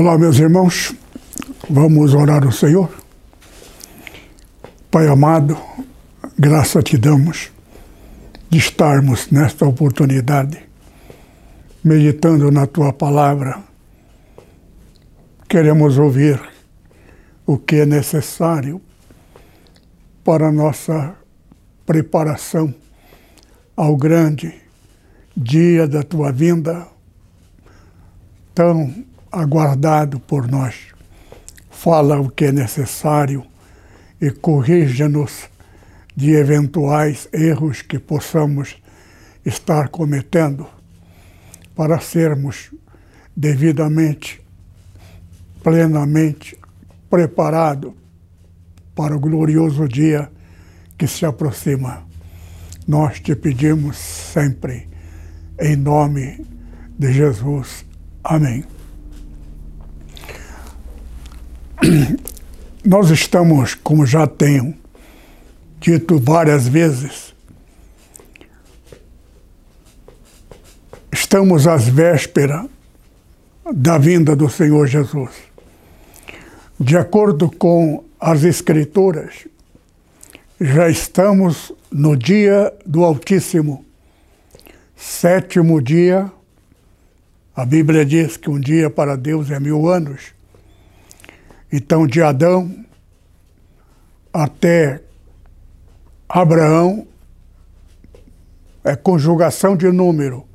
Olá, meus irmãos, vamos orar ao Senhor. Pai amado, graça te damos de estarmos nesta oportunidade, meditando na tua palavra. Queremos ouvir o que é necessário para a nossa preparação ao grande dia da tua vinda, tão aguardado por nós. Fala o que é necessário e corrija-nos de eventuais erros que possamos estar cometendo para sermos devidamente, plenamente preparados para o glorioso dia que se aproxima. Nós te pedimos sempre, em nome de Jesus. Amém. Nós estamos, como já tenho dito várias vezes, estamos às vésperas da vinda do Senhor Jesus. De acordo com as Escrituras, já estamos no dia do Altíssimo, sétimo dia. A Bíblia diz que um dia para Deus é mil anos então, de Adão até Abraão, é conjugação de número.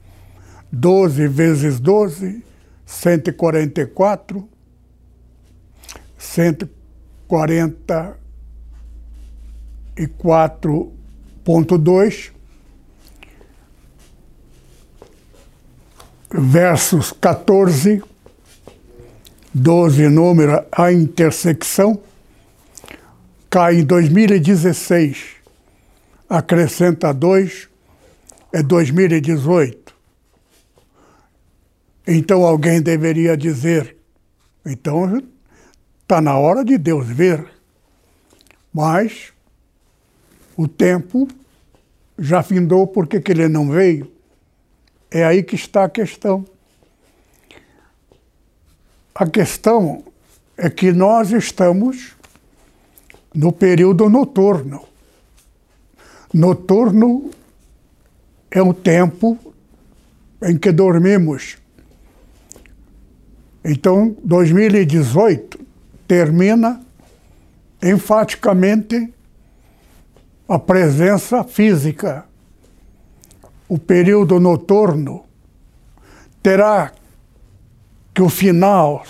12 vezes 12, 144. 144.2 versos 14 12 número, a intersecção, cai em 2016, acrescenta 2, é 2018. Então alguém deveria dizer, então está na hora de Deus ver. Mas o tempo já findou porque que ele não veio. É aí que está a questão. A questão é que nós estamos no período noturno. Noturno é o tempo em que dormimos. Então, 2018 termina enfaticamente a presença física. O período noturno terá que o final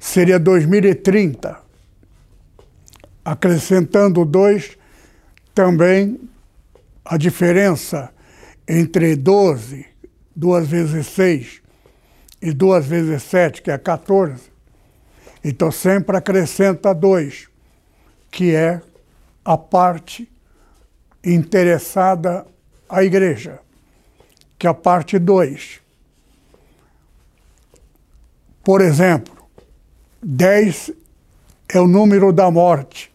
seria 2030, acrescentando dois também a diferença entre 12, 2 vezes 6 e 2 vezes 7, que é 14. Então sempre acrescenta dois, que é a parte interessada à igreja, que é a parte 2. Por exemplo, 10 é o número da morte.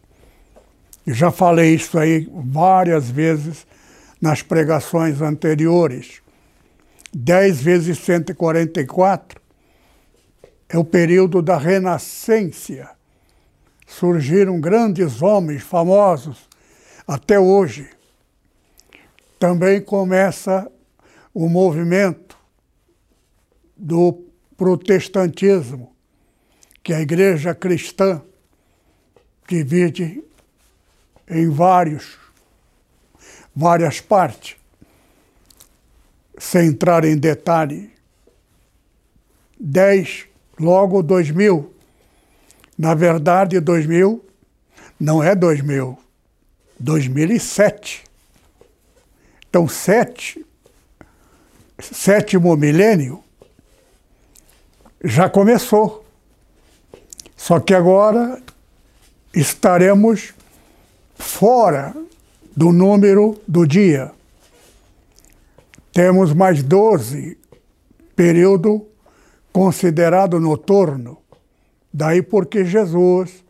Eu já falei isso aí várias vezes nas pregações anteriores. 10 vezes 144 é o período da renascência. Surgiram grandes homens famosos até hoje. Também começa o movimento do protestantismo, que a igreja cristã divide em vários, várias partes, sem entrar em detalhe. 10, logo 2000. Na verdade, 2000 não é 2000, 2007. Então, sete, sétimo milênio já começou. Só que agora estaremos fora do número do dia. Temos mais 12, período considerado noturno. Daí porque Jesus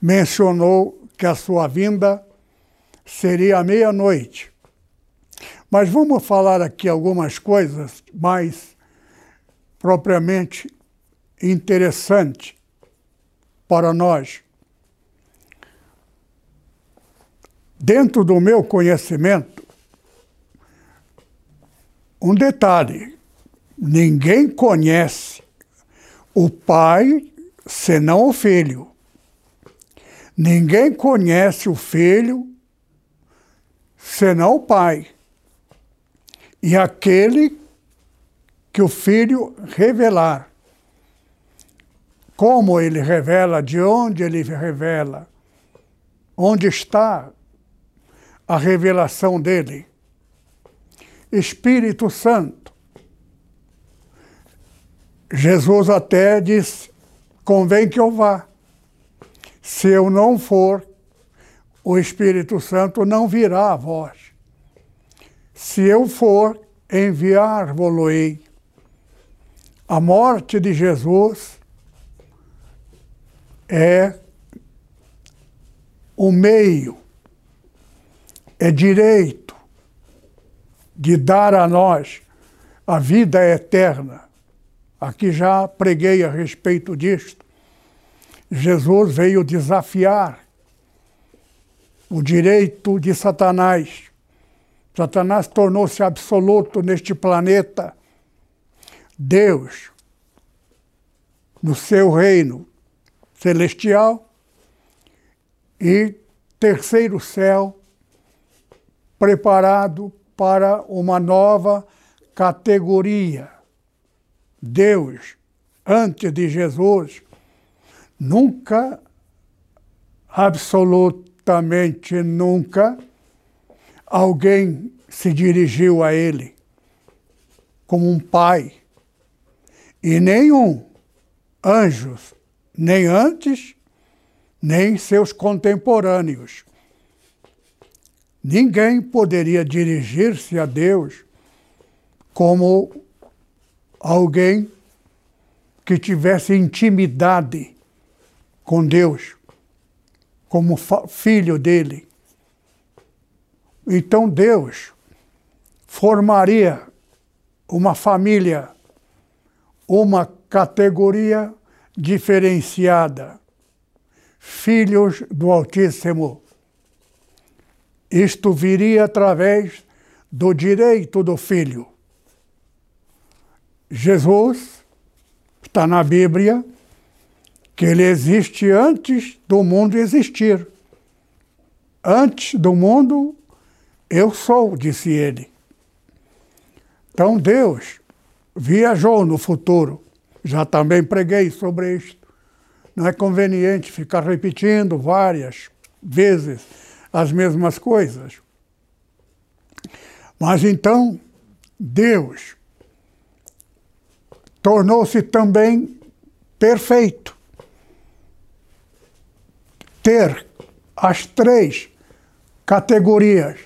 mencionou que a sua vinda seria à meia-noite. Mas vamos falar aqui algumas coisas mais propriamente interessantes para nós. Dentro do meu conhecimento, um detalhe: ninguém conhece o pai senão o filho. Ninguém conhece o filho senão o pai. E aquele que o filho revelar. Como ele revela, de onde ele revela, onde está a revelação dele. Espírito Santo. Jesus até disse: convém que eu vá. Se eu não for, o Espírito Santo não virá a vós. Se eu for, enviar-vos-ei. A morte de Jesus é o meio, é direito de dar a nós a vida eterna. Aqui já preguei a respeito disto. Jesus veio desafiar o direito de Satanás. Satanás tornou-se absoluto neste planeta. Deus, no seu reino celestial, e terceiro céu, preparado para uma nova categoria. Deus, antes de Jesus, nunca, absolutamente nunca, alguém se dirigiu a ele como um pai. E nenhum anjos, nem antes, nem seus contemporâneos. Ninguém poderia dirigir-se a Deus como alguém que tivesse intimidade com Deus, como filho dele. Então Deus formaria uma família, uma categoria diferenciada, filhos do Altíssimo. Isto viria através do direito do filho. Jesus está na Bíblia que ele existe antes do mundo existir. Antes do mundo eu sou, disse ele. Então Deus viajou no futuro. Já também preguei sobre isto. Não é conveniente ficar repetindo várias vezes as mesmas coisas. Mas então, Deus tornou-se também perfeito. Ter as três categorias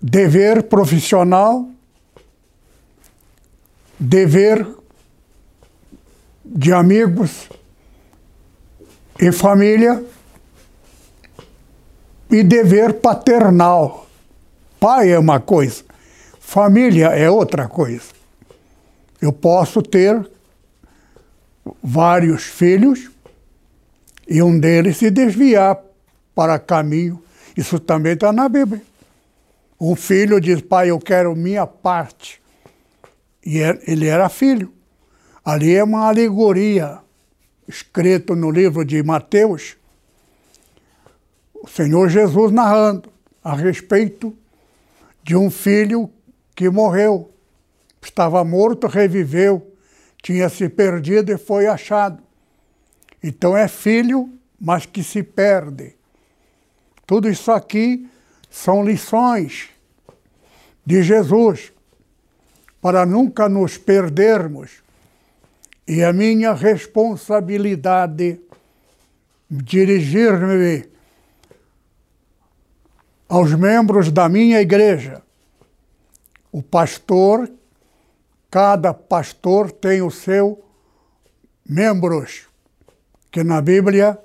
dever profissional, dever de amigos e família e dever paternal. Pai é uma coisa, família é outra coisa. Eu posso ter vários filhos e um deles se desviar para caminho. Isso também está na Bíblia. Um filho diz, pai, eu quero minha parte. E é, ele era filho. Ali é uma alegoria, escrito no livro de Mateus, o Senhor Jesus narrando a respeito de um filho que morreu. Estava morto, reviveu, tinha se perdido e foi achado. Então é filho, mas que se perde. Tudo isso aqui são lições de Jesus para nunca nos perdermos e a minha responsabilidade dirigir-me aos membros da minha igreja. O pastor, cada pastor tem o seu membros, que na Bíblia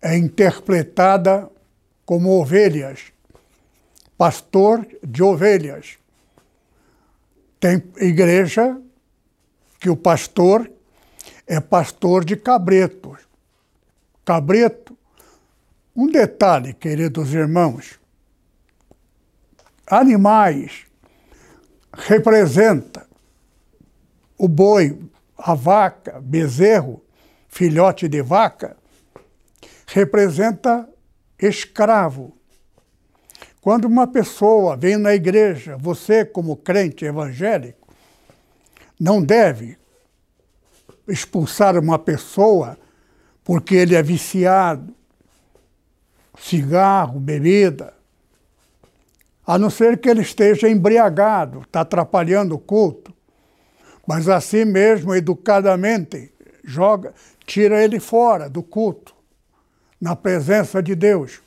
é interpretada como ovelhas. Pastor de ovelhas. Tem igreja que o pastor é pastor de cabretos. Cabreto, um detalhe, queridos irmãos, animais representa o boi, a vaca, bezerro, filhote de vaca, representa escravo. Quando uma pessoa vem na igreja, você, como crente evangélico, não deve expulsar uma pessoa porque ele é viciado, cigarro, bebida, a não ser que ele esteja embriagado, está atrapalhando o culto. Mas assim mesmo, educadamente, joga, tira ele fora do culto, na presença de Deus.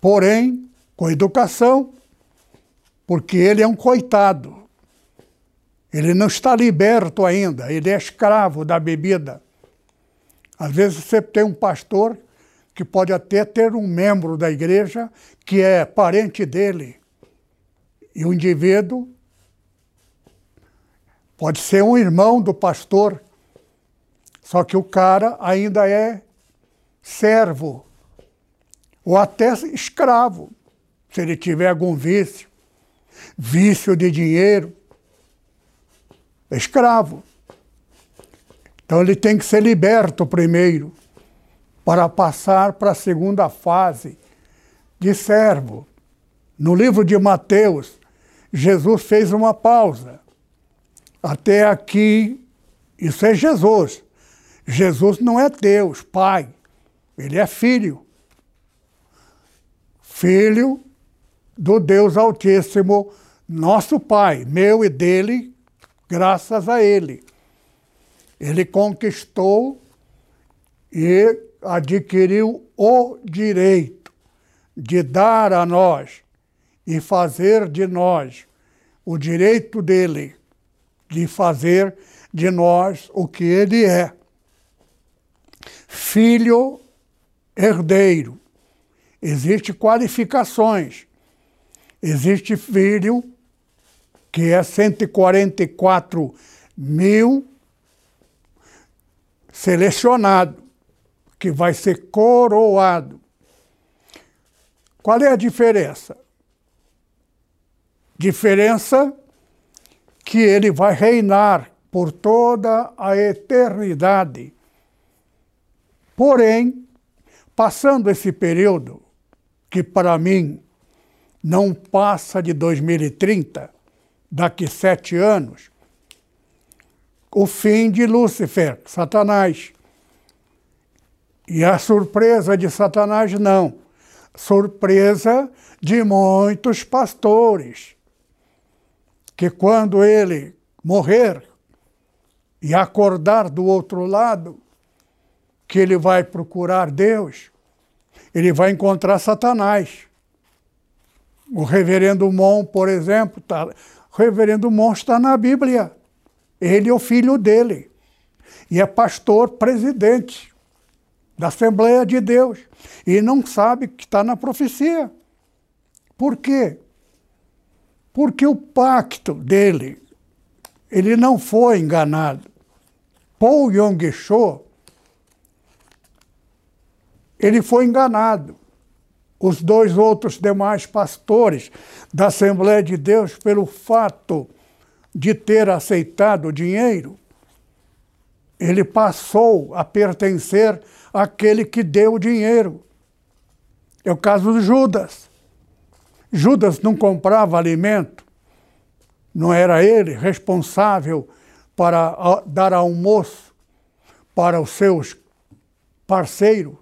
Porém, com educação, porque ele é um coitado. Ele não está liberto ainda, ele é escravo da bebida. Às vezes você tem um pastor que pode até ter um membro da igreja que é parente dele. E o indivíduo pode ser um irmão do pastor, só que o cara ainda é servo ou até escravo, se ele tiver algum vício, vício de dinheiro, escravo. Então ele tem que ser liberto primeiro para passar para a segunda fase de servo. No livro de Mateus, Jesus fez uma pausa. Até aqui, isso é Jesus. Jesus não é Deus, Pai. Ele é filho. Filho do Deus Altíssimo, nosso Pai, meu e dele, graças a Ele. Ele conquistou e adquiriu o direito de dar a nós e fazer de nós o direito dele de fazer de nós o que ele é. Filho herdeiro. Existem qualificações. Existe filho que é 144 mil selecionado, que vai ser coroado. Qual é a diferença? Diferença que ele vai reinar por toda a eternidade. Porém, passando esse período, que para mim não passa de 2030, daqui sete anos, o fim de Lúcifer, Satanás. E a surpresa de Satanás, não. Surpresa de muitos pastores, que quando ele morrer e acordar do outro lado, que ele vai procurar Deus, ele vai encontrar Satanás. O reverendo Mon, por exemplo, tá, o reverendo Mon está na Bíblia. Ele é o filho dele. E é pastor presidente da Assembleia de Deus. E não sabe que está na profecia. Por quê? Porque o pacto dele, ele não foi enganado. Paul Yong-cho, ele foi enganado. Os dois outros demais pastores da Assembleia de Deus, pelo fato de ter aceitado o dinheiro, ele passou a pertencer àquele que deu o dinheiro. É o caso de Judas. Judas não comprava alimento, não era ele responsável para dar almoço para os seus parceiros.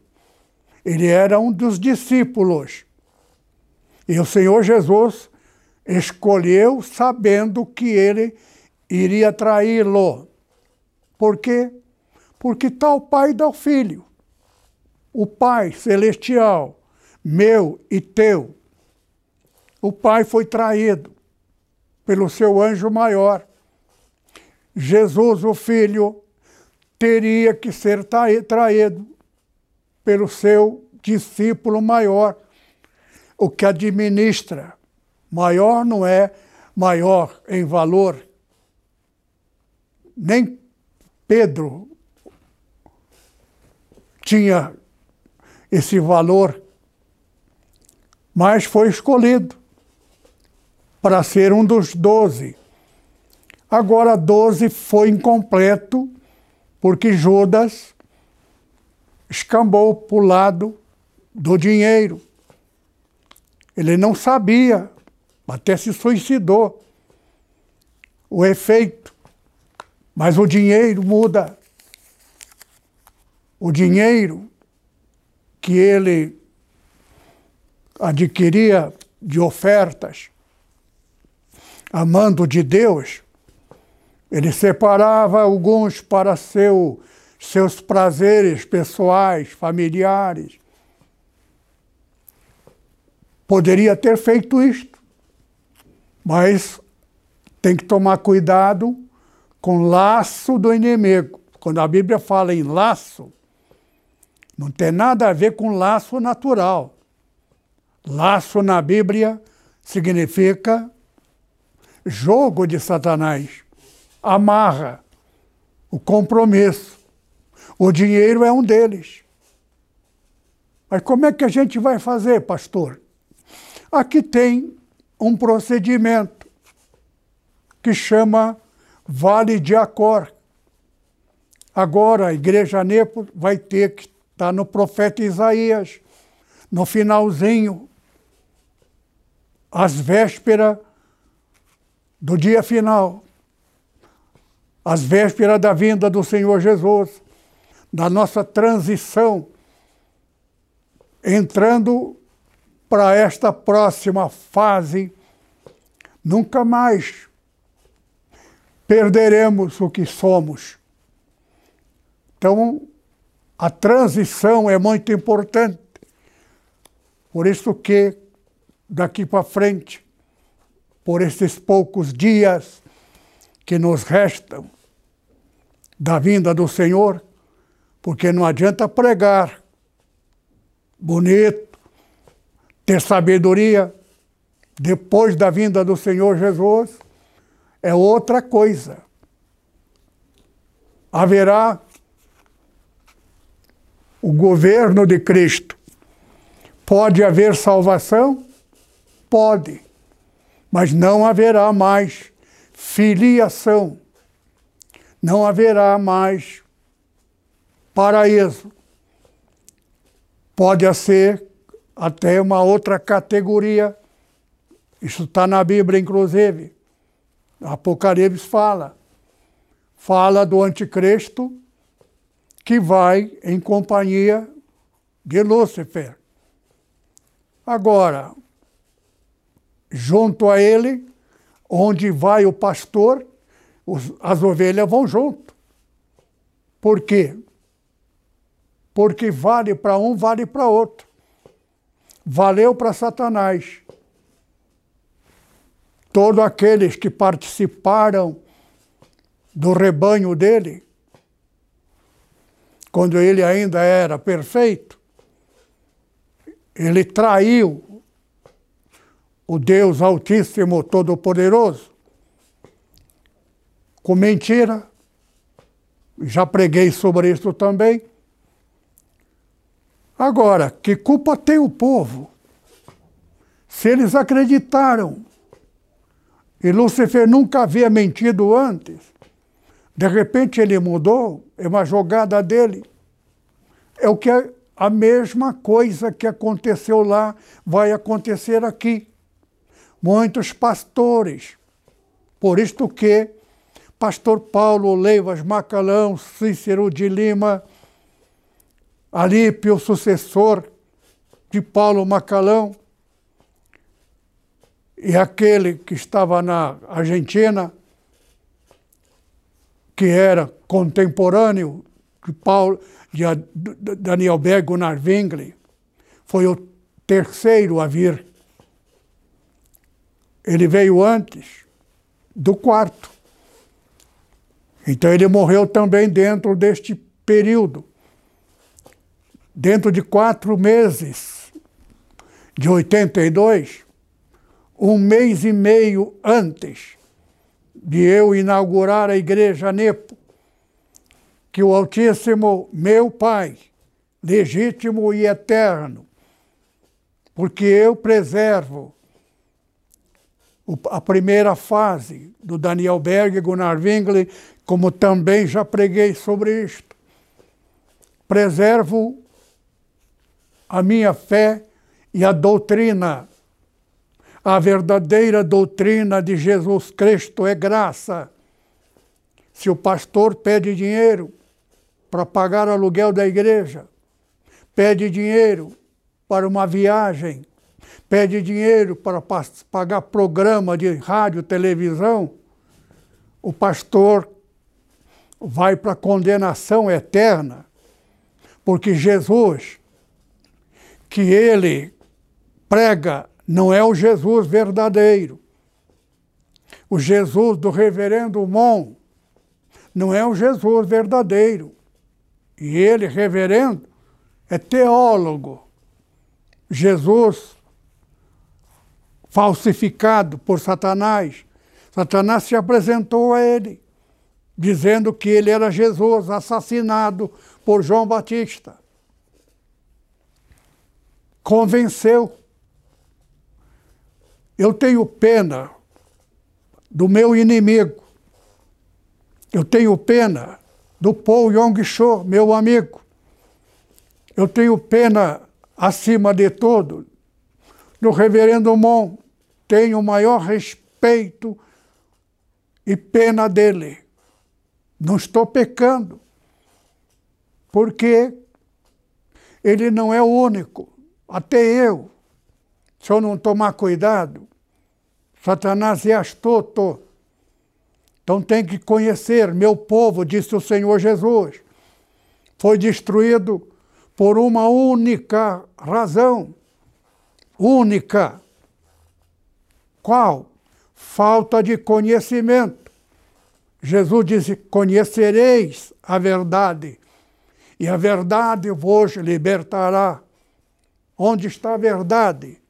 Ele era um dos discípulos. E o Senhor Jesus escolheu sabendo que ele iria traí-lo. Por quê? Porque tal pai dá o filho. O Pai celestial, meu e teu. O Pai foi traído pelo seu anjo maior. Jesus, o Filho, teria que ser traído pelo seu discípulo maior, o que administra. Maior não é maior em valor. Nem Pedro tinha esse valor, mas foi escolhido para ser um dos doze. Agora, doze foi incompleto, porque Judas escambou para o lado do dinheiro. Ele não sabia, até se suicidou. O efeito. Mas o dinheiro muda. O dinheiro que ele adquiria de ofertas, amando de Deus, ele separava alguns para seu, seus prazeres pessoais, familiares. Poderia ter feito isto, mas tem que tomar cuidado com laço do inimigo. Quando a Bíblia fala em laço, não tem nada a ver com laço natural. Laço na Bíblia significa jogo de Satanás amarra, o compromisso. O dinheiro é um deles. Mas como é que a gente vai fazer, pastor? Aqui tem um procedimento que chama Vale de Acor. Agora a igreja Nepo vai ter que estar tá no profeta Isaías, no finalzinho, às vésperas do dia final às vésperas da vinda do Senhor Jesus, da nossa transição, entrando para esta próxima fase, nunca mais perderemos o que somos. Então, a transição é muito importante. Por isso que daqui para frente, por esses poucos dias que nos restam, da vinda do Senhor, porque não adianta pregar bonito, ter sabedoria, depois da vinda do Senhor Jesus, é outra coisa. Haverá o governo de Cristo. Pode haver salvação? Pode, mas não haverá mais filiação não haverá mais paraíso. Pode ser até uma outra categoria. Isso está na Bíblia, inclusive. Apocalipse fala. Fala do anticristo que vai em companhia de Lúcifer. Agora, junto a ele, onde vai o pastor, os, as ovelhas vão junto. Por quê? Porque vale para um, vale para outro. Valeu para Satanás. Todos aqueles que participaram do rebanho dele, quando ele ainda era perfeito, ele traiu o Deus Altíssimo Todo-Poderoso com mentira. Já preguei sobre isso também. Agora, que culpa tem o povo? Se eles acreditaram e Lúcifer nunca havia mentido antes, de repente ele mudou, é uma jogada dele. É o que é a mesma coisa que aconteceu lá vai acontecer aqui. Muitos pastores, por isto que Pastor Paulo Leivas Macalão, Cícero de Lima, Alípio, sucessor de Paulo Macalão, e aquele que estava na Argentina, que era contemporâneo de, Paulo, de Daniel Berg Gunnar Wingli, foi o terceiro a vir. Ele veio antes do quarto. Então ele morreu também dentro deste período. Dentro de quatro meses de 82, um mês e meio antes de eu inaugurar a igreja Nepo, que o Altíssimo, meu Pai, legítimo e eterno, porque eu preservo a primeira fase do Daniel Berg e Gunnar Wingli, como também já preguei sobre isto. Preservo a minha fé e a doutrina. A verdadeira doutrina de Jesus Cristo é graça. Se o pastor pede dinheiro para pagar aluguel da igreja, pede dinheiro para uma viagem, pede dinheiro para pagar programa de rádio, televisão, o pastor vai para a condenação eterna, porque Jesus, que ele prega, não é o Jesus verdadeiro. O Jesus do reverendo Mon não é o Jesus verdadeiro. E ele, reverendo, é teólogo. Jesus falsificado por Satanás. Satanás se apresentou a ele, dizendo que ele era Jesus, assassinado por João Batista. Convenceu. Eu tenho pena do meu inimigo. Eu tenho pena do Paul Yong-cho, meu amigo. Eu tenho pena, acima de tudo, do reverendo Mon, tenho o maior respeito e pena dele. Não estou pecando, porque ele não é o único. Até eu, se eu não tomar cuidado, Satanás é astuto. Então tem que conhecer, meu povo, disse o Senhor Jesus, foi destruído por uma única razão. Única qual? Falta de conhecimento. Jesus disse: Conhecereis a verdade, e a verdade vos libertará. Onde está a verdade?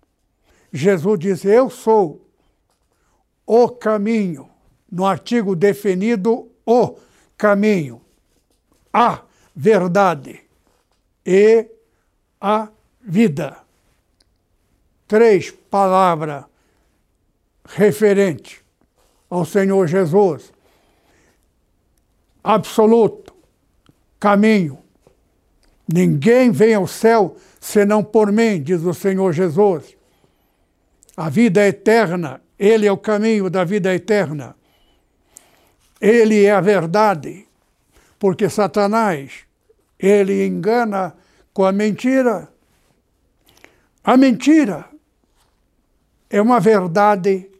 Jesus disse: Eu sou o caminho. No artigo definido, o caminho, a verdade e a vida. Três palavras referente ao Senhor Jesus. Absoluto, caminho. Ninguém vem ao céu senão por mim, diz o Senhor Jesus. A vida é eterna, Ele é o caminho da vida eterna. Ele é a verdade, porque Satanás, ele engana com a mentira. A mentira é uma verdade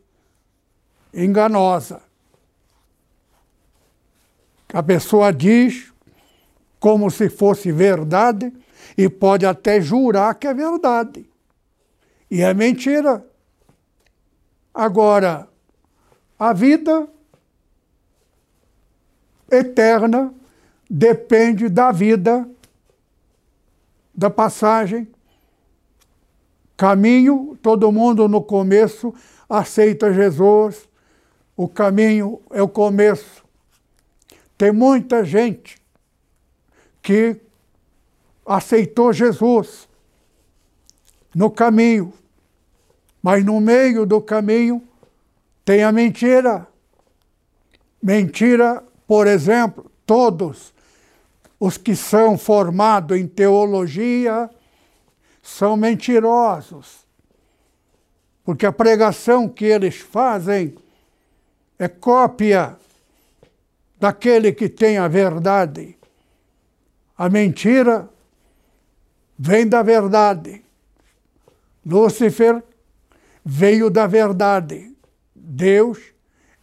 enganosa. A pessoa diz como se fosse verdade e pode até jurar que é verdade. E é mentira. Agora, a vida eterna depende da vida, da passagem. Caminho, todo mundo no começo aceita Jesus, o caminho é o começo. Tem muita gente que aceitou Jesus no caminho, mas no meio do caminho tem a mentira. Mentira, por exemplo, todos os que são formados em teologia são mentirosos, porque a pregação que eles fazem é cópia daquele que tem a verdade. A mentira vem da verdade. Lúcifer veio da verdade. Deus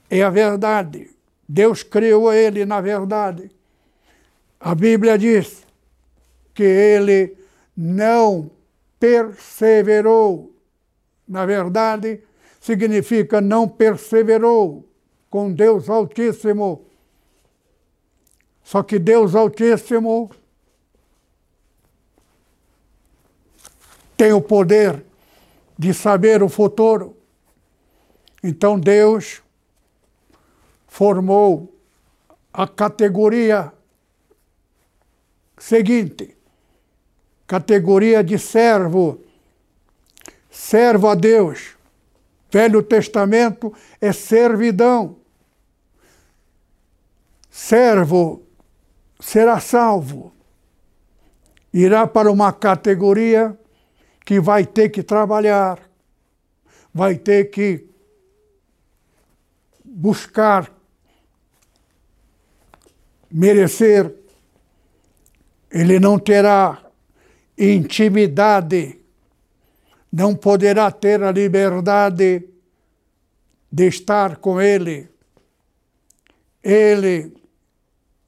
é a verdade. Deus criou ele, na verdade. A Bíblia diz que ele não perseverou. Na verdade, significa não perseverou com Deus Altíssimo. Só que Deus Altíssimo tem o poder de saber o futuro. Então Deus formou a categoria seguinte: categoria de servo. Servo a Deus. Velho Testamento é servidão. Servo será salvo. Irá para uma categoria que vai ter que trabalhar, vai ter que buscar merecer, ele não terá intimidade, não poderá ter a liberdade de estar com ele. Ele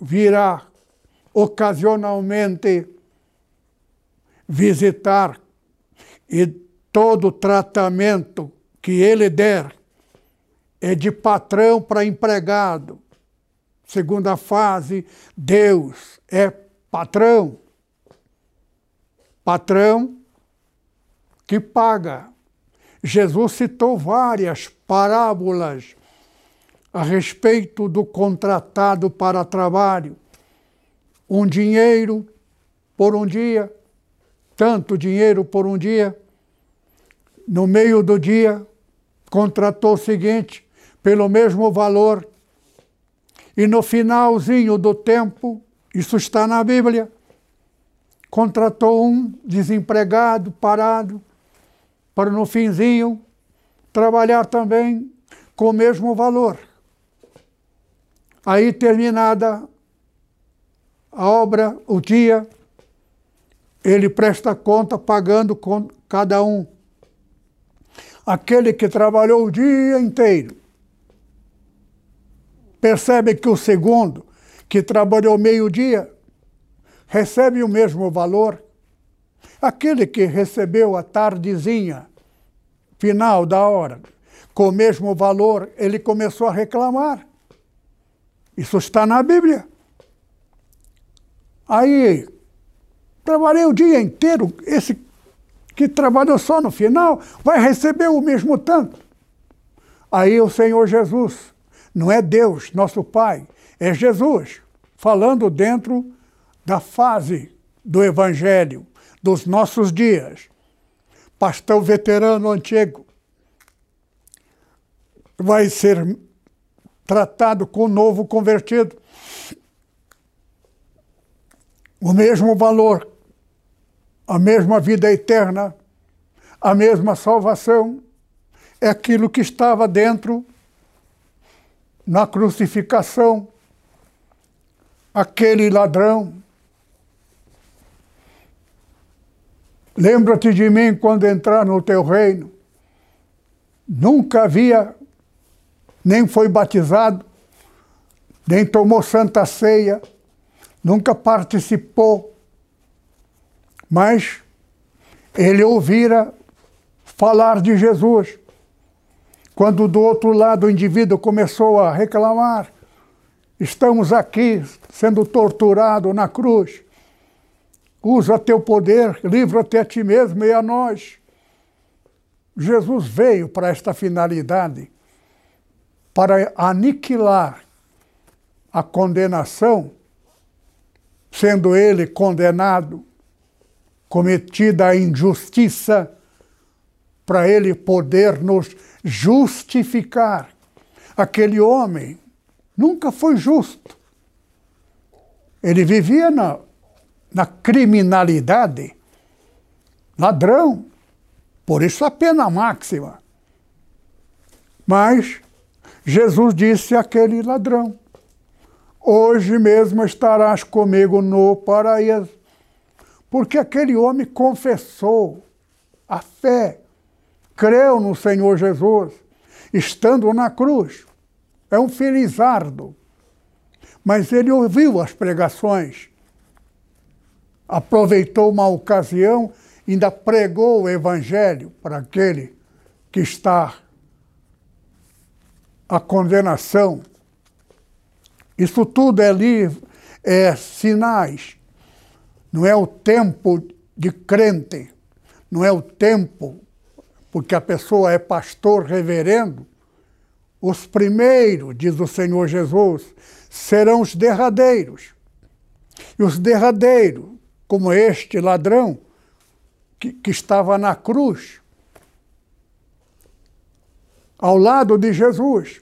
virá ocasionalmente visitar e todo tratamento que ele der é de patrão para empregado. Segunda fase, Deus é patrão. Patrão que paga. Jesus citou várias parábolas a respeito do contratado para trabalho. Um dinheiro por um dia, tanto dinheiro por um dia. No meio do dia, contratou o seguinte, pelo mesmo valor, e no finalzinho do tempo, isso está na Bíblia, contratou um desempregado, parado, para no finzinho trabalhar também com o mesmo valor. Aí terminada a obra, o dia, ele presta conta pagando com cada um. Aquele que trabalhou o dia inteiro Percebe que o segundo, que trabalhou meio-dia, recebe o mesmo valor. Aquele que recebeu a tardezinha, final da hora, com o mesmo valor, ele começou a reclamar. Isso está na Bíblia. Aí, trabalhei o dia inteiro, esse que trabalhou só no final vai receber o mesmo tanto. Aí o Senhor Jesus não é Deus, nosso Pai, é Jesus, falando dentro da fase do Evangelho, dos nossos dias. Pastor veterano antigo vai ser tratado com o novo convertido. O mesmo valor, a mesma vida eterna, a mesma salvação, é aquilo que estava dentro na crucificação, aquele ladrão. Lembra-te de mim quando entrar no teu reino. Nunca havia, nem foi batizado, nem tomou santa ceia, nunca participou, mas ele ouvira falar de Jesus. Quando do outro lado o indivíduo começou a reclamar, estamos aqui sendo torturados na cruz. Usa teu poder, livra-te a ti mesmo e a nós. Jesus veio para esta finalidade, para aniquilar a condenação, sendo ele condenado, cometida a injustiça, para ele poder nos justificar. Aquele homem nunca foi justo. Ele vivia na, na criminalidade, ladrão, por isso a pena máxima. Mas Jesus disse àquele ladrão: Hoje mesmo estarás comigo no paraíso. Porque aquele homem confessou a fé creu no Senhor Jesus, estando na cruz. É um felizardo Mas ele ouviu as pregações, aproveitou uma ocasião, ainda pregou o evangelho para aquele que está a condenação. Isso tudo é livre, é sinais. Não é o tempo de crente, não é o tempo porque a pessoa é pastor reverendo. Os primeiros, diz o Senhor Jesus, serão os derradeiros. E os derradeiros, como este ladrão que, que estava na cruz, ao lado de Jesus.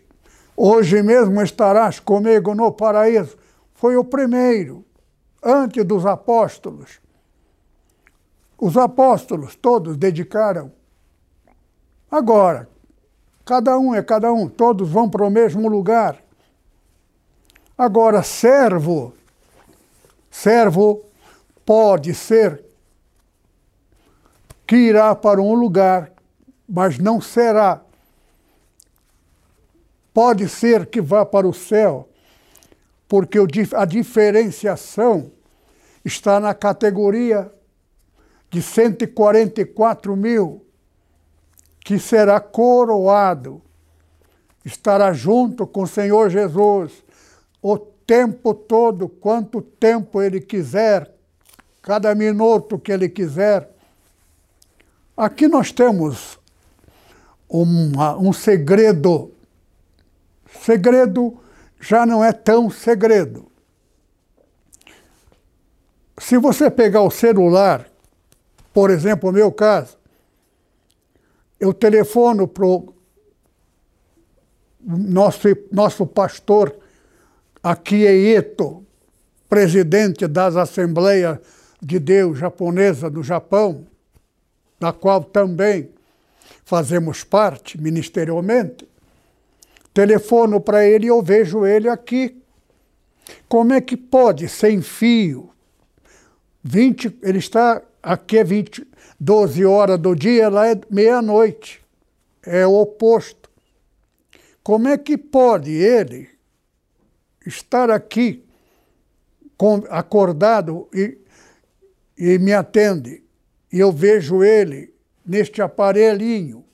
Hoje mesmo estarás comigo no paraíso. Foi o primeiro, antes dos apóstolos. Os apóstolos todos dedicaram. Agora, cada um é cada um, todos vão para o mesmo lugar. Agora, servo, servo pode ser que irá para um lugar, mas não será Pode ser que vá para o céu, porque a diferenciação está na categoria de 144 mil, que será coroado, estará junto com o Senhor Jesus o tempo todo, quanto tempo ele quiser, cada minuto que ele quiser. Aqui nós temos uma, um segredo segredo já não é tão segredo. Se você pegar o celular, por exemplo, o meu caso, eu telefono para o nosso, nosso pastor Akieto, presidente das Assembleias de Deus japonesa do Japão, da qual também fazemos parte ministerialmente, telefono para ele e eu vejo ele aqui. Como é que pode, sem fio? 20, ele está aqui é 20, 12 horas do dia, lá é meia-noite. É o oposto. Como é que pode ele estar aqui acordado e, e me atende? E eu vejo ele neste aparelhinho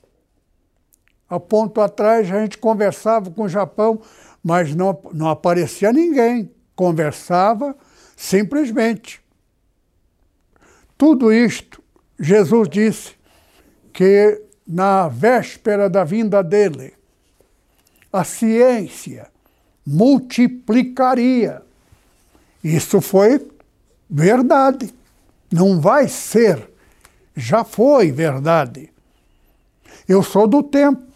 Há ponto atrás a gente conversava com o Japão, mas não, não aparecia ninguém. Conversava simplesmente. Tudo isto, Jesus disse que na véspera da vinda dele, a ciência multiplicaria. Isso foi verdade. Não vai ser, já foi verdade. Eu sou do tempo.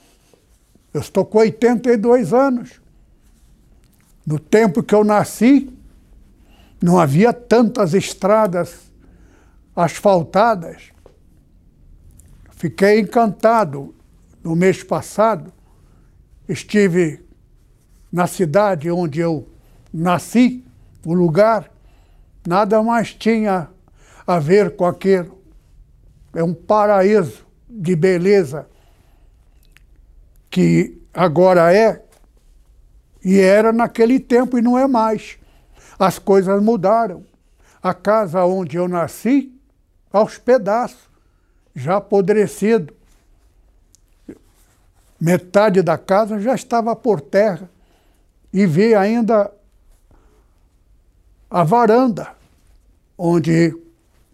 Eu estou com 82 anos. No tempo que eu nasci, não havia tantas estradas asfaltadas. Fiquei encantado no mês passado. Estive na cidade onde eu nasci, o lugar, nada mais tinha a ver com aquilo. É um paraíso de beleza que agora é e era naquele tempo e não é mais. As coisas mudaram. A casa onde eu nasci, aos pedaços, já apodrecido. Metade da casa já estava por terra. E vi ainda a varanda onde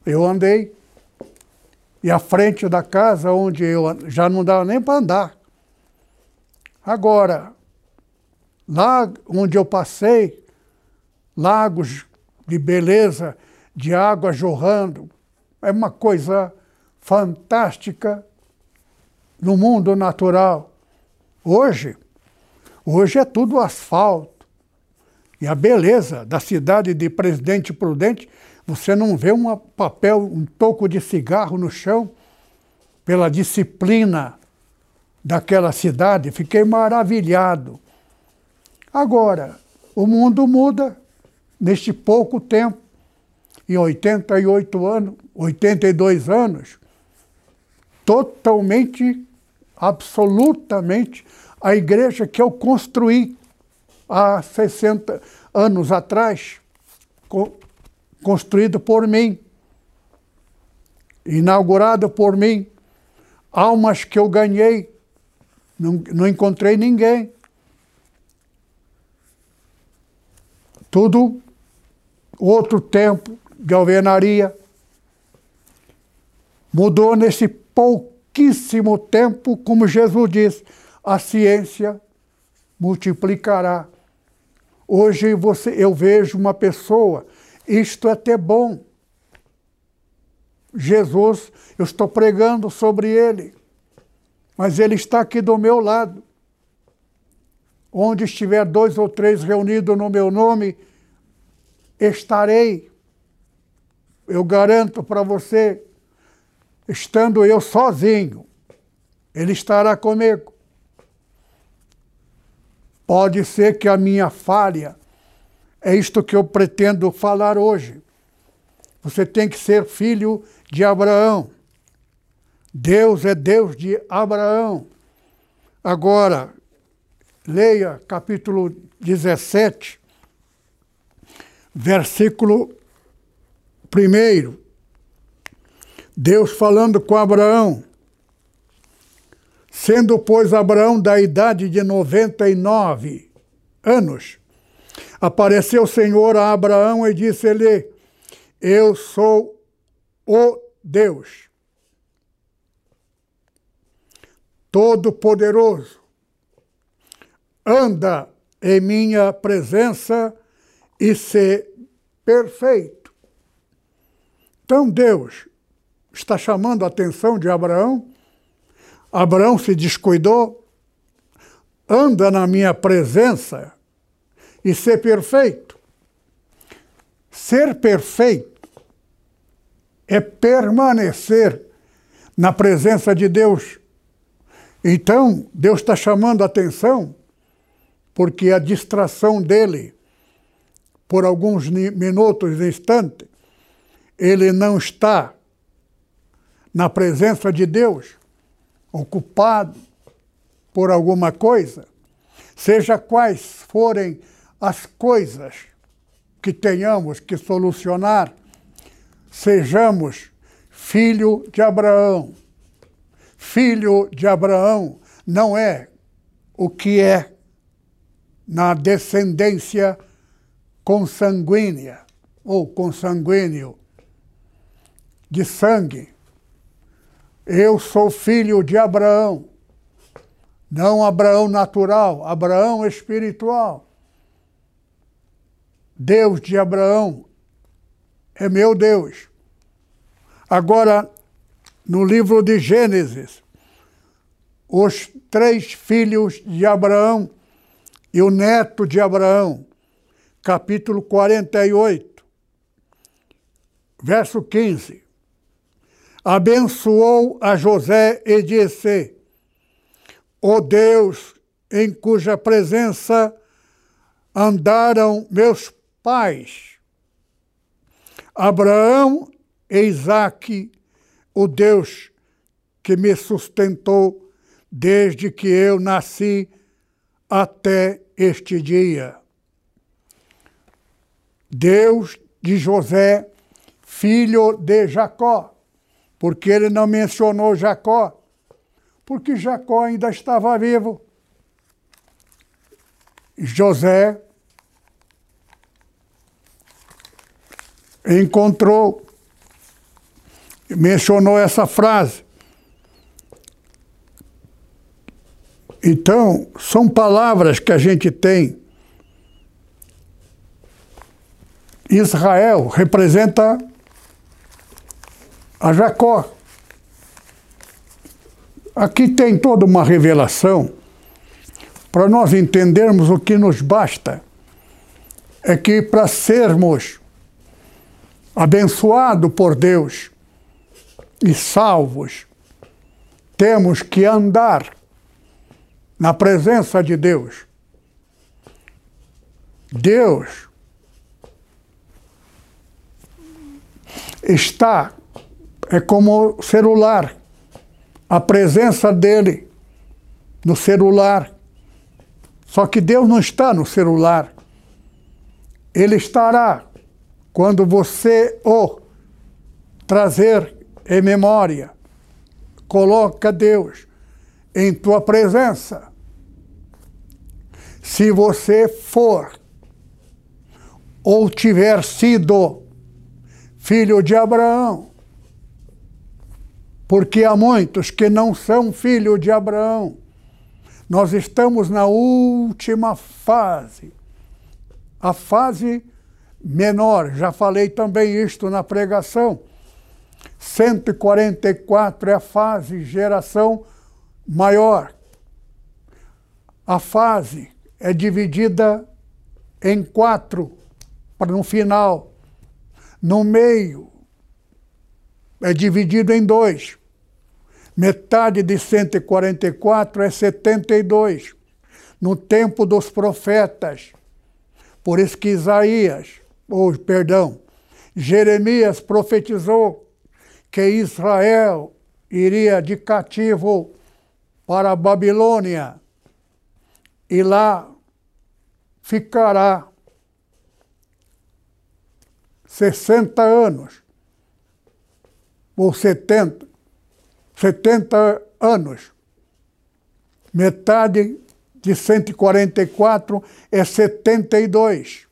eu andei. E a frente da casa onde eu já não dava nem para andar. Agora, lá onde eu passei, lagos de beleza, de água jorrando, é uma coisa fantástica no mundo natural. Hoje, hoje é tudo asfalto. E a beleza da cidade de Presidente Prudente, você não vê um papel, um toco de cigarro no chão, pela disciplina daquela cidade, fiquei maravilhado. Agora, o mundo muda neste pouco tempo. Em 88 anos, 82 anos, totalmente, absolutamente, a igreja que eu construí há 60 anos atrás, construído por mim, inaugurado por mim. Almas que eu ganhei, não, não encontrei ninguém. Tudo outro tempo de alvenaria. Mudou nesse pouquíssimo tempo, como Jesus diz, a ciência multiplicará. Hoje você, eu vejo uma pessoa, isto é até bom. Jesus, eu estou pregando sobre ele, mas ele está aqui do meu lado. Onde estiver dois ou três reunidos no meu nome, estarei. Eu garanto para você, estando eu sozinho, ele estará comigo. Pode ser que a minha falha é isto que eu pretendo falar hoje. Você tem que ser filho de Abraão. Deus é Deus de Abraão. Agora, leia capítulo 17, versículo 1. Deus falando com Abraão. Sendo, pois, Abraão da idade de 99 anos, apareceu o Senhor a Abraão e disse-lhe: Eu sou o Deus Todo-Poderoso. Anda em minha presença e ser perfeito. Então Deus está chamando a atenção de Abraão Abraão se descuidou, anda na minha presença e ser perfeito. Ser perfeito é permanecer na presença de Deus. Então, Deus está chamando a atenção, porque a distração dele, por alguns minutos, instantes, ele não está na presença de Deus ocupado por alguma coisa, seja quais forem as coisas que tenhamos que solucionar, sejamos filho de Abraão. Filho de Abraão não é o que é na descendência consanguínea ou consanguíneo de sangue eu sou filho de Abraão. Não Abraão natural, Abraão espiritual. Deus de Abraão é meu Deus. Agora, no livro de Gênesis, os três filhos de Abraão e o neto de Abraão, capítulo 48, verso 15 abençoou a José e disse: oh Deus, em cuja presença andaram meus pais, Abraão e Isaque, o Deus que me sustentou desde que eu nasci até este dia. Deus de José, filho de Jacó porque ele não mencionou Jacó? Porque Jacó ainda estava vivo. José encontrou, mencionou essa frase. Então, são palavras que a gente tem. Israel representa a Jacó. Aqui tem toda uma revelação para nós entendermos o que nos basta. É que para sermos abençoados por Deus e salvos, temos que andar na presença de Deus. Deus está é como celular. A presença dele no celular Só que Deus não está no celular. Ele estará quando você o trazer em memória. Coloca Deus em tua presença. Se você for ou tiver sido filho de Abraão, porque há muitos que não são filhos de Abraão. Nós estamos na última fase, a fase menor. Já falei também isto na pregação. 144 é a fase geração maior. A fase é dividida em quatro para no final. No meio é dividido em dois. Metade de 144 é 72. No tempo dos profetas. Por isso que Isaías, ou perdão, Jeremias profetizou que Israel iria de cativo para a Babilônia e lá ficará 60 anos ou 70, 70 anos. Metade de 144 é 72.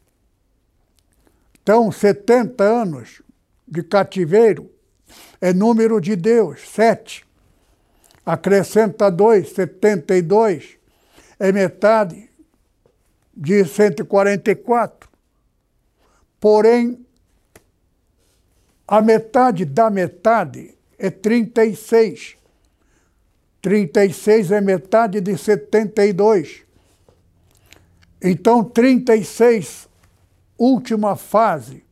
Então, 70 anos de cativeiro é número de Deus, 7. Acrescenta 2, 72, é metade de 144. Porém, a metade da metade é 36. 36 é metade de 72. Então, 36, última fase.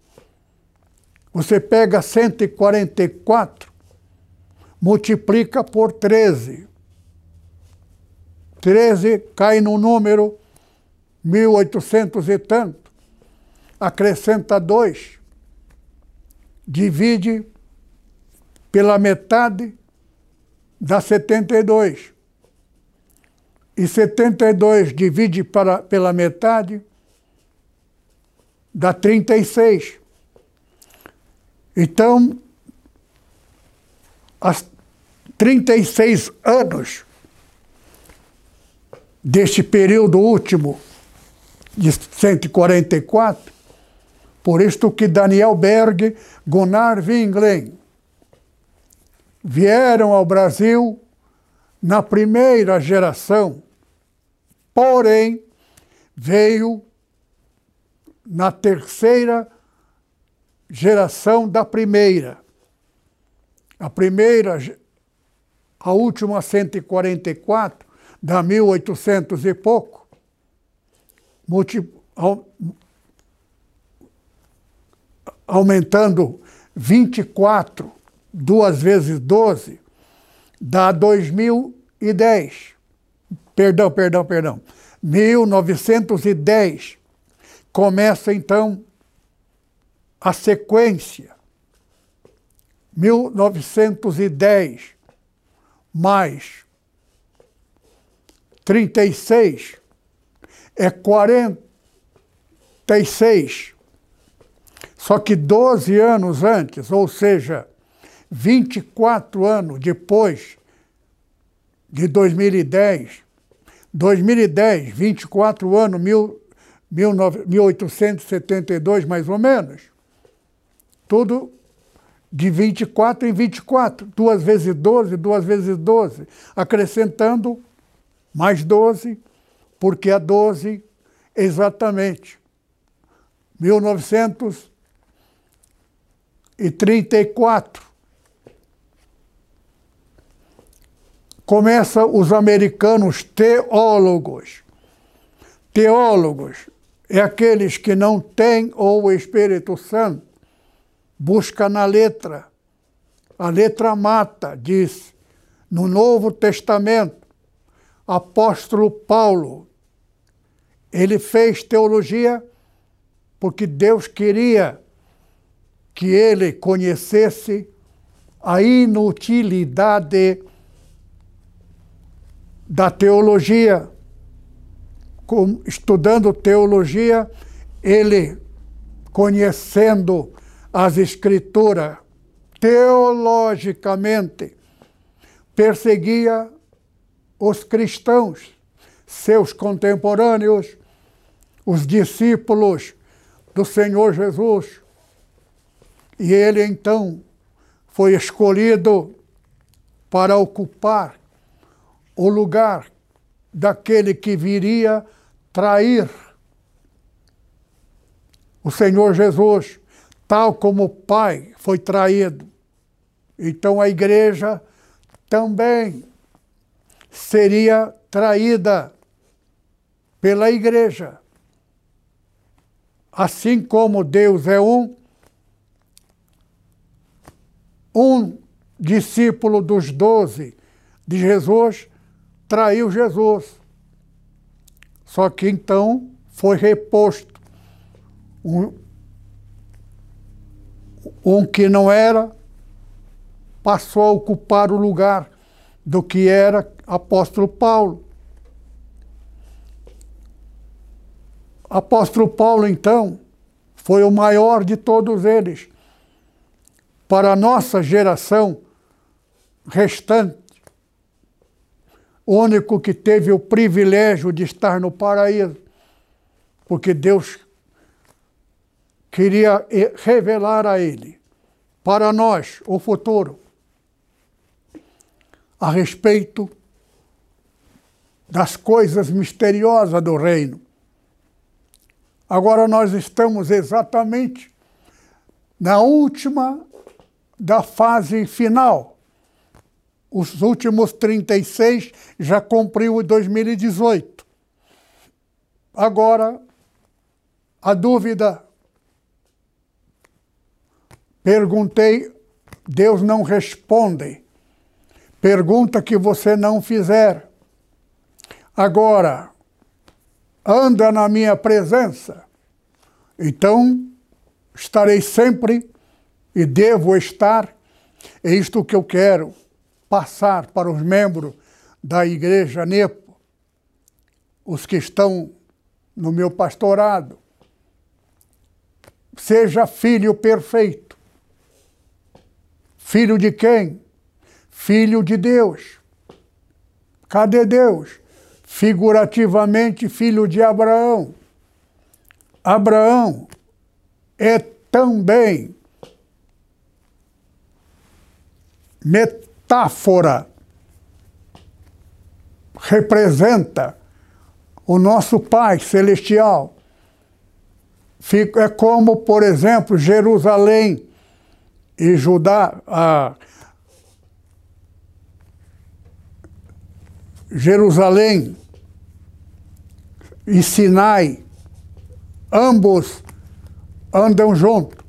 Você pega 144, multiplica por 13. 13 cai no número 1800 e tanto. Acrescenta 2 divide pela metade dá 72. E 72 divide para, pela metade dá 36. Então, as 36 anos deste período último de 144 por isto que Daniel Berg, Gunnar Winglen vieram ao Brasil na primeira geração, porém veio na terceira geração da primeira. A primeira, a última 144, da 1800 e pouco, aumentando 24, duas vezes 12, dá 2010. Perdão, perdão, perdão. 1910. Começa então a sequência. 1910 mais 36 é 46 só que 12 anos antes, ou seja, 24 anos depois de 2010, 2010, 24 anos, mil, 1872 mais ou menos, tudo de 24 em 24, duas vezes 12, duas vezes 12, acrescentando mais 12, porque a 12 exatamente 1900 e 34. Começa os americanos teólogos. Teólogos é aqueles que não têm o Espírito Santo. Busca na letra. A letra mata, diz no Novo Testamento. Apóstolo Paulo. Ele fez teologia porque Deus queria que ele conhecesse a inutilidade da teologia. estudando teologia, ele, conhecendo as Escrituras teologicamente, perseguia os cristãos, seus contemporâneos, os discípulos do Senhor Jesus. E ele então foi escolhido para ocupar o lugar daquele que viria trair o Senhor Jesus, tal como o Pai foi traído. Então a igreja também seria traída pela igreja. Assim como Deus é um, um discípulo dos doze de Jesus traiu Jesus. Só que então foi reposto um, um que não era, passou a ocupar o lugar do que era apóstolo Paulo. Apóstolo Paulo, então, foi o maior de todos eles. Para a nossa geração restante, o único que teve o privilégio de estar no paraíso, porque Deus queria revelar a ele, para nós, o futuro, a respeito das coisas misteriosas do reino. Agora nós estamos exatamente na última da fase final. Os últimos 36 já cumpriu 2018. Agora, a dúvida. Perguntei, Deus não responde. Pergunta que você não fizer. Agora, anda na minha presença, então estarei sempre e devo estar. É isto que eu quero passar para os membros da Igreja Nepo, os que estão no meu pastorado. Seja filho perfeito. Filho de quem? Filho de Deus. Cadê Deus? Figurativamente, filho de Abraão. Abraão é também metáfora representa o nosso Pai Celestial. É como, por exemplo, Jerusalém e Judá, a Jerusalém e Sinai, ambos andam juntos.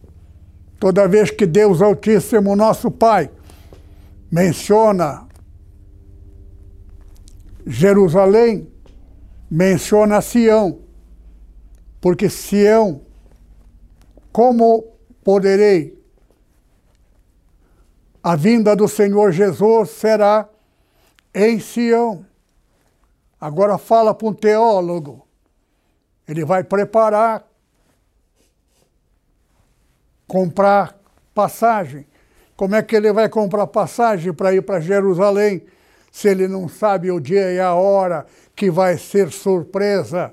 Toda vez que Deus Altíssimo, nosso Pai, menciona Jerusalém, menciona Sião, porque Sião, como poderei? A vinda do Senhor Jesus será em Sião. Agora fala para um teólogo, ele vai preparar, comprar passagem. Como é que ele vai comprar passagem para ir para Jerusalém? se ele não sabe o dia e a hora que vai ser surpresa,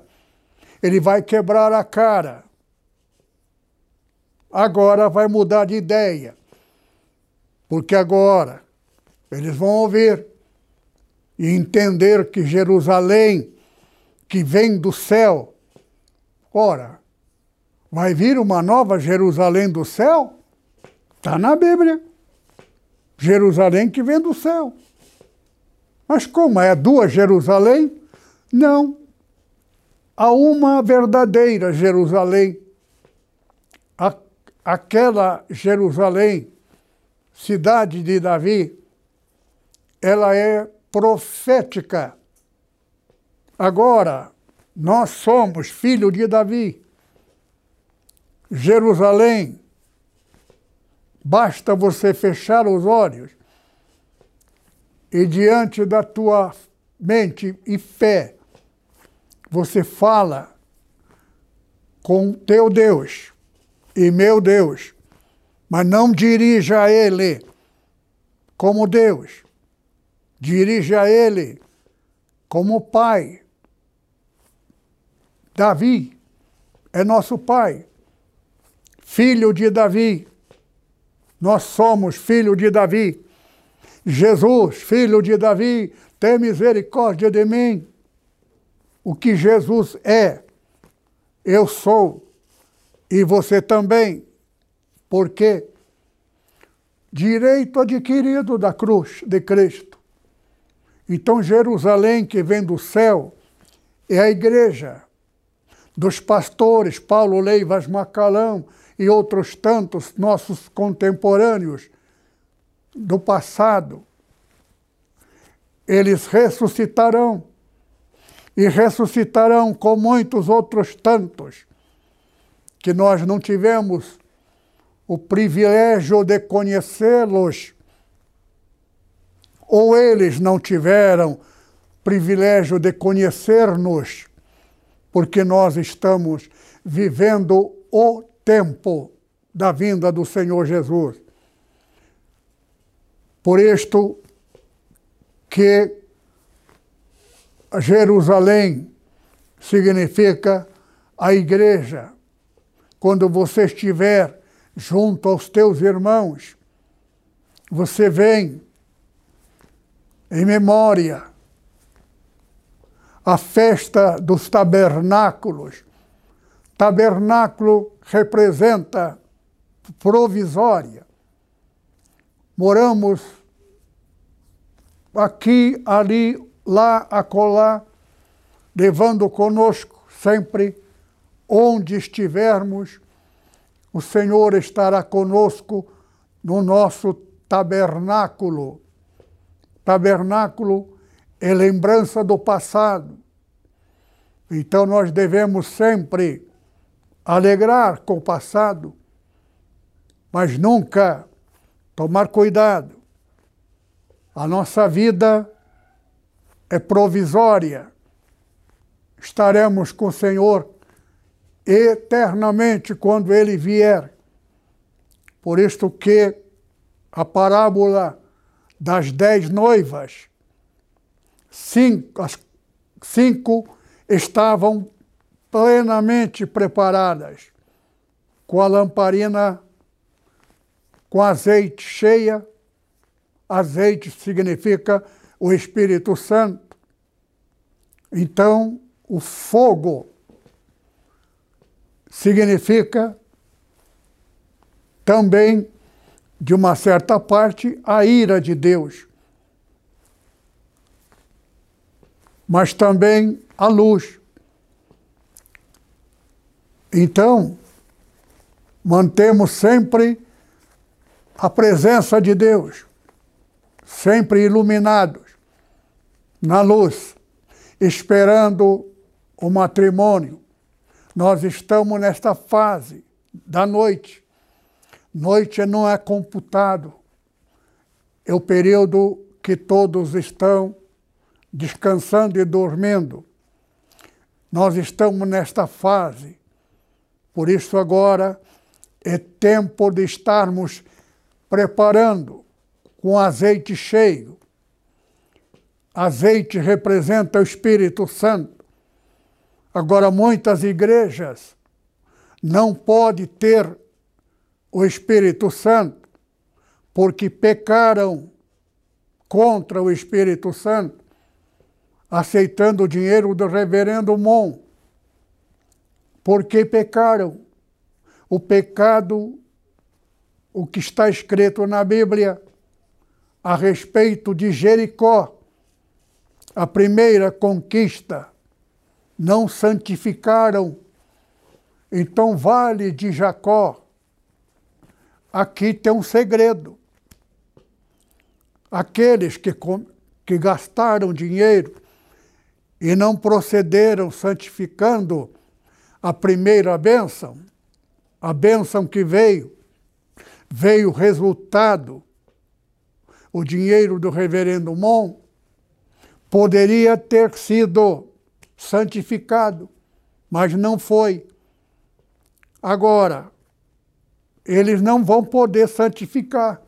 ele vai quebrar a cara. Agora vai mudar de ideia. Porque agora eles vão ouvir e entender que Jerusalém, que vem do céu, ora, vai vir uma nova Jerusalém do céu? Está na Bíblia. Jerusalém que vem do céu. Mas como é duas Jerusalém? Não. Há uma verdadeira Jerusalém. aquela Jerusalém, cidade de Davi, ela é profética. Agora, nós somos filho de Davi. Jerusalém, basta você fechar os olhos e diante da tua mente e fé, você fala com teu Deus e meu Deus, mas não dirija Ele como Deus, dirija Ele como Pai. Davi é nosso Pai, filho de Davi. Nós somos filho de Davi. Jesus, filho de Davi, tem misericórdia de mim. O que Jesus é, eu sou, e você também. Por quê? Direito adquirido da cruz de Cristo. Então, Jerusalém, que vem do céu, é a igreja dos pastores Paulo Leivas Macalão e outros tantos nossos contemporâneos do passado. Eles ressuscitarão e ressuscitarão com muitos outros tantos que nós não tivemos o privilégio de conhecê-los, ou eles não tiveram privilégio de conhecer-nos, porque nós estamos vivendo o tempo da vinda do Senhor Jesus. Por isto que Jerusalém significa a igreja. Quando você estiver junto aos teus irmãos, você vem em memória a festa dos tabernáculos. Tabernáculo representa provisória. Moramos aqui, ali, lá, acolá, levando conosco sempre onde estivermos, o Senhor estará conosco no nosso tabernáculo. Tabernáculo é lembrança do passado. Então nós devemos sempre alegrar com o passado, mas nunca tomar cuidado. A nossa vida é provisória. Estaremos com o Senhor eternamente quando Ele vier. Por isto que a parábola das dez noivas, cinco, as cinco estavam plenamente preparadas, com a lamparina com azeite cheia. Azeite significa o Espírito Santo. Então, o fogo significa também, de uma certa parte, a ira de Deus. Mas também a luz. Então, mantemos sempre a presença de Deus, sempre iluminados na luz, esperando o matrimônio. Nós estamos nesta fase da noite. Noite não é computado, é o período que todos estão descansando e dormindo. Nós estamos nesta fase. Por isso, agora é tempo de estarmos preparando com azeite cheio Azeite representa o Espírito Santo. Agora, muitas igrejas não podem ter o Espírito Santo porque pecaram contra o Espírito Santo, aceitando o dinheiro do reverendo Mon. Porque pecaram. O pecado, o que está escrito na Bíblia a respeito de Jericó, a primeira conquista, não santificaram. Então, vale de Jacó, aqui tem um segredo. Aqueles que, que gastaram dinheiro e não procederam santificando a primeira bênção, a bênção que veio, veio resultado, o dinheiro do reverendo Mon, poderia ter sido santificado, mas não foi. Agora, eles não vão poder santificar,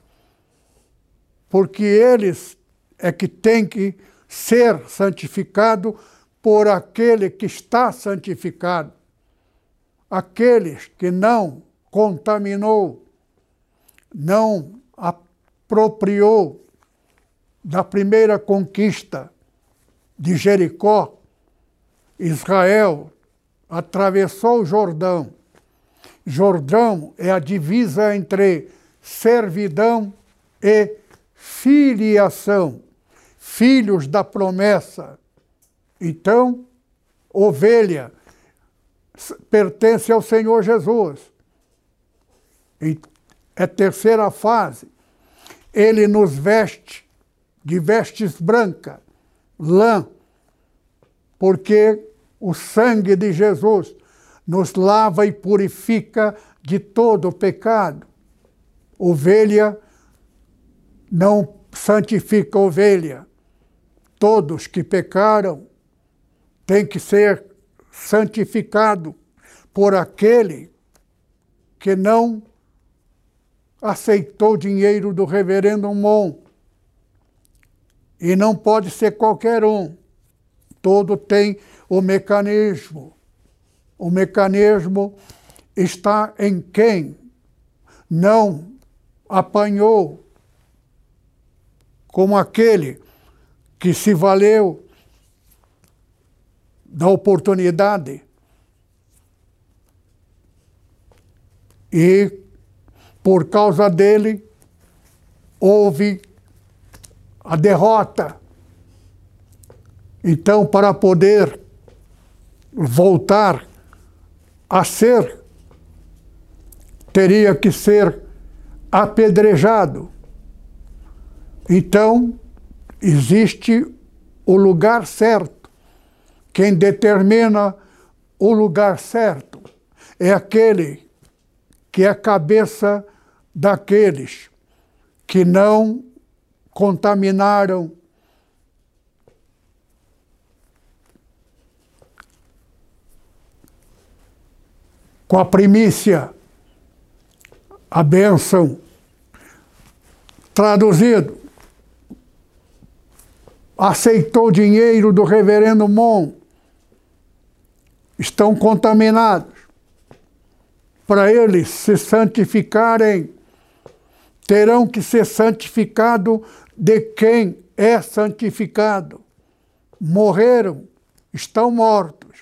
porque eles é que têm que ser santificado por aquele que está santificado. Aqueles que não contaminou, não apropriou da primeira conquista de Jericó, Israel atravessou o Jordão. Jordão é a divisa entre servidão e filiação, filhos da promessa. Então, ovelha pertence ao Senhor Jesus. E é terceira fase. Ele nos veste de vestes brancas, lã, porque o sangue de Jesus nos lava e purifica de todo pecado. Ovelha não santifica ovelha. Todos que pecaram têm que ser santificados por aquele que não aceitou dinheiro do reverendo Mon. E não pode ser qualquer um. Todo tem o mecanismo. O mecanismo está em quem não apanhou como aquele que se valeu da oportunidade e por causa dele houve a derrota. Então, para poder voltar a ser, teria que ser apedrejado. Então, existe o lugar certo. Quem determina o lugar certo é aquele que é a cabeça daqueles que não contaminaram com a primícia, a bênção. Traduzido, aceitou dinheiro do reverendo Mon, estão contaminados. Para eles se santificarem, terão que ser santificados de quem é santificado. Morreram, estão mortos.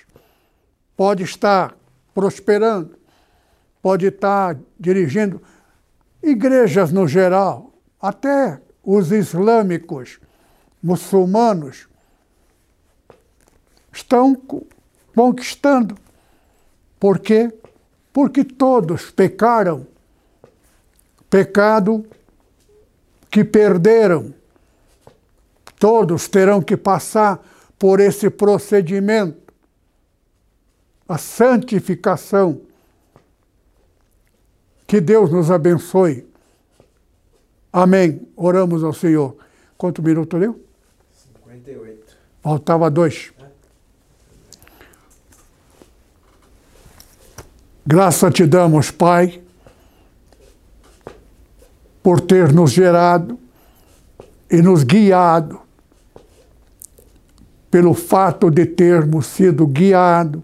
Pode estar prosperando, pode estar dirigindo igrejas no geral, até os islâmicos muçulmanos estão conquistando. Por quê? Porque todos pecaram. Pecado que perderam. Todos terão que passar por esse procedimento. A santificação. Que Deus nos abençoe. Amém. Oramos ao Senhor. Quanto minuto deu? 58. Faltava dois. Graça te damos, Pai, por ter nos gerado e nos guiado, pelo fato de termos sido guiados,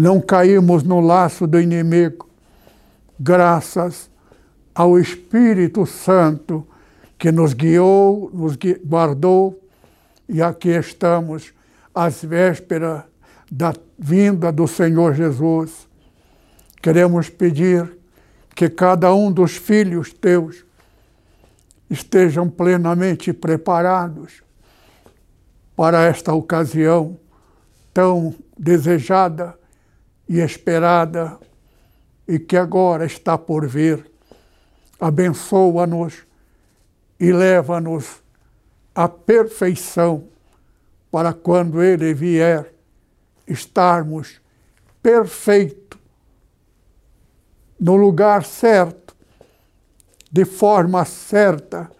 não caímos no laço do inimigo, graças ao Espírito Santo que nos guiou, nos guardou, e aqui estamos às vésperas da vinda do Senhor Jesus. Queremos pedir que cada um dos filhos teus estejam plenamente preparados para esta ocasião tão desejada e esperada e que agora está por vir. Abençoa-nos e leva-nos à perfeição, para quando Ele vier, estarmos perfeito no lugar certo, de forma certa,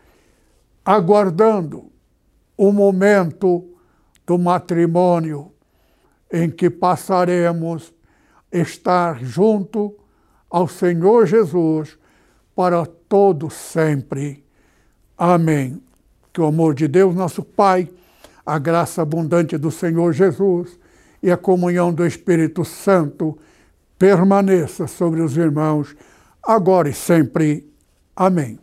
aguardando o momento do matrimônio, em que passaremos estar junto ao Senhor Jesus para todo sempre. Amém. Que o amor de Deus, nosso Pai, a graça abundante do Senhor Jesus e a comunhão do Espírito Santo permaneça sobre os irmãos, agora e sempre. Amém.